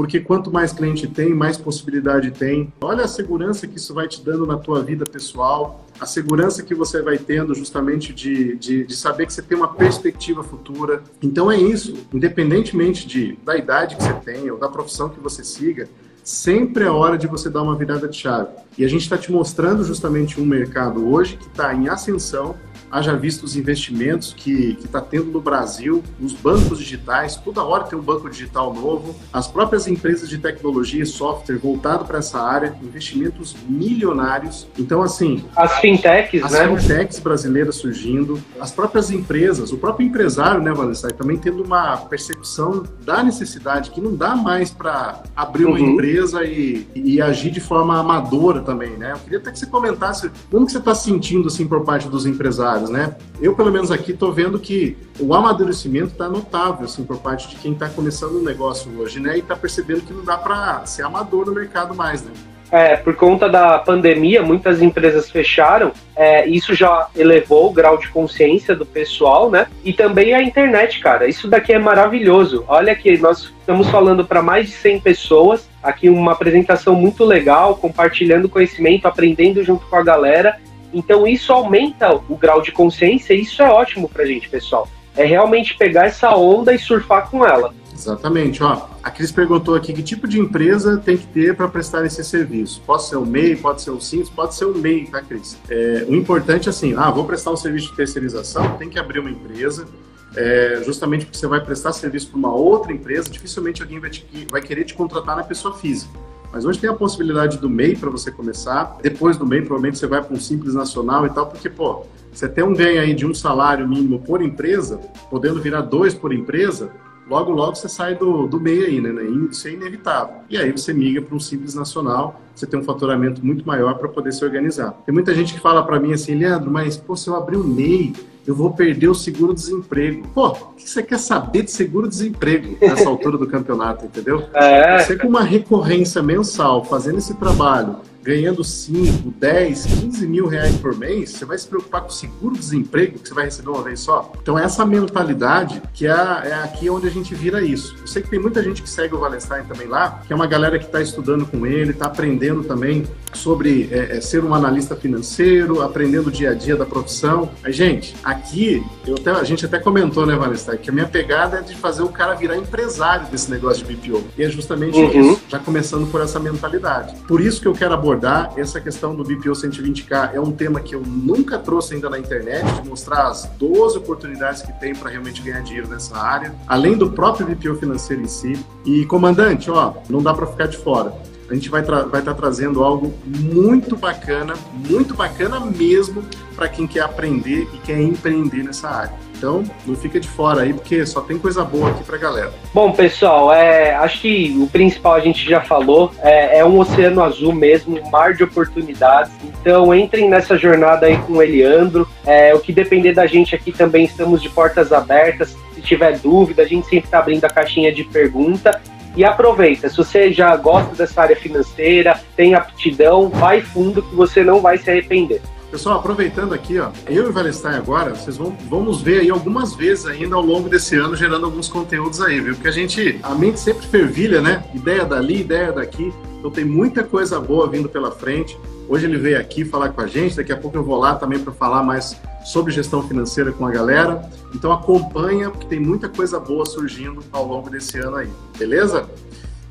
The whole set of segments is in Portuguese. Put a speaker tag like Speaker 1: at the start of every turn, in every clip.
Speaker 1: porque quanto mais cliente tem, mais possibilidade tem. Olha a segurança que isso vai te dando na tua vida pessoal, a segurança que você vai tendo justamente de, de, de, saber que você tem uma perspectiva futura. Então é isso, independentemente de, da idade que você tem ou da profissão que você siga, sempre é hora de você dar uma virada de chave. E a gente está te mostrando justamente um mercado hoje que está em ascensão, haja visto os investimentos que está tendo no Brasil, os bancos digitais, toda hora tem um banco digital novo, as próprias empresas de tecnologia e software voltado para essa área, investimentos milionários. Então, assim.
Speaker 2: As fintechs,
Speaker 1: as
Speaker 2: né?
Speaker 1: As fintechs brasileiras surgindo, as próprias empresas, o próprio empresário, né, Vanessa, também tendo uma percepção da necessidade que não dá mais para abrir uma uhum. empresa e, e, agir de forma amadora também, né? Eu queria até que você comentasse como que você está sentindo, assim, por parte dos empresários né? Eu, pelo menos aqui, estou vendo que o amadurecimento está notável, assim, por parte de quem está começando o negócio hoje, né? E está percebendo que não dá para ser amador no mercado mais, né?
Speaker 2: É, por conta da pandemia, muitas empresas fecharam. É, isso já elevou o grau de consciência do pessoal, né? E também a internet, cara. Isso daqui é maravilhoso. Olha que nós estamos falando para mais de 100 pessoas. Aqui uma apresentação muito legal, compartilhando conhecimento, aprendendo junto com a galera. Então isso aumenta o grau de consciência e isso é ótimo pra gente, pessoal. É realmente pegar essa onda e surfar com ela.
Speaker 1: Exatamente. Ó, a Cris perguntou aqui que tipo de empresa tem que ter para prestar esse serviço. Pode ser o MEI, pode ser o Simples, pode ser o MEI, tá, Cris? É, o importante é assim, ah, vou prestar um serviço de terceirização, tem que abrir uma empresa, é, justamente porque você vai prestar serviço para uma outra empresa, dificilmente alguém vai, te, vai querer te contratar na pessoa física. Mas hoje tem a possibilidade do MEI para você começar. Depois do MEI, provavelmente você vai para um simples nacional e tal, porque, pô, você tem um ganho aí de um salário mínimo por empresa, podendo virar dois por empresa, logo, logo você sai do, do MEI aí, né? Isso é inevitável. E aí você migra para um simples nacional, você tem um faturamento muito maior para poder se organizar. Tem muita gente que fala para mim assim, Leandro, mas, pô, se eu abrir o MEI, eu vou perder o seguro-desemprego. Pô, o que você quer saber de seguro-desemprego nessa altura do campeonato, entendeu? É. Você com uma recorrência mensal, fazendo esse trabalho, ganhando 5, 10, 15 mil reais por mês, você vai se preocupar com o seguro-desemprego que você vai receber uma vez só? Então, essa mentalidade que é, é, aqui onde a gente vira isso. Eu sei que tem muita gente que segue o Wallenstein também lá, que é uma galera que está estudando com ele, está aprendendo também sobre é, é, ser um analista financeiro, aprendendo o dia a dia da profissão. Mas, gente, aqui, até, a gente até comentou, né, Wallenstein, que a minha pegada é de fazer o cara virar empresário desse negócio de BPO. E é justamente uhum. isso, já começando por essa mentalidade. Por isso que eu quero abordar abordar essa questão do BPO 120K. É um tema que eu nunca trouxe ainda na internet, de mostrar as 12 oportunidades que tem para realmente ganhar dinheiro nessa área, além do próprio BPO financeiro em si. E, comandante, ó, não dá para ficar de fora a gente vai estar vai tá trazendo algo muito bacana, muito bacana mesmo para quem quer aprender e quer empreender nessa área. Então, não fica de fora aí, porque só tem coisa boa aqui pra galera.
Speaker 2: Bom, pessoal, é, acho que o principal a gente já falou, é, é um oceano azul mesmo, um mar de oportunidades. Então, entrem nessa jornada aí com o Eliandro. É, o que depender da gente aqui também, estamos de portas abertas. Se tiver dúvida, a gente sempre está abrindo a caixinha de pergunta. E aproveita, se você já gosta dessa área financeira, tem aptidão, vai fundo que você não vai se arrepender.
Speaker 1: Pessoal, aproveitando aqui, ó, eu e o Valestein agora, vocês vão vamos ver aí algumas vezes ainda ao longo desse ano gerando alguns conteúdos aí, viu? Porque a gente, a mente sempre fervilha, né? Ideia dali, ideia daqui. Então tem muita coisa boa vindo pela frente. Hoje ele veio aqui falar com a gente, daqui a pouco eu vou lá também para falar mais sobre gestão financeira com a galera. Então acompanha, porque tem muita coisa boa surgindo ao longo desse ano aí, beleza?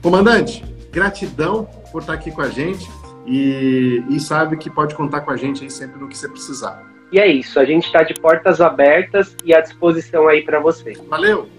Speaker 1: Comandante, gratidão por estar aqui com a gente e, e sabe que pode contar com a gente aí sempre no que você precisar.
Speaker 2: E é isso, a gente está de portas abertas e à disposição aí para você.
Speaker 1: Valeu!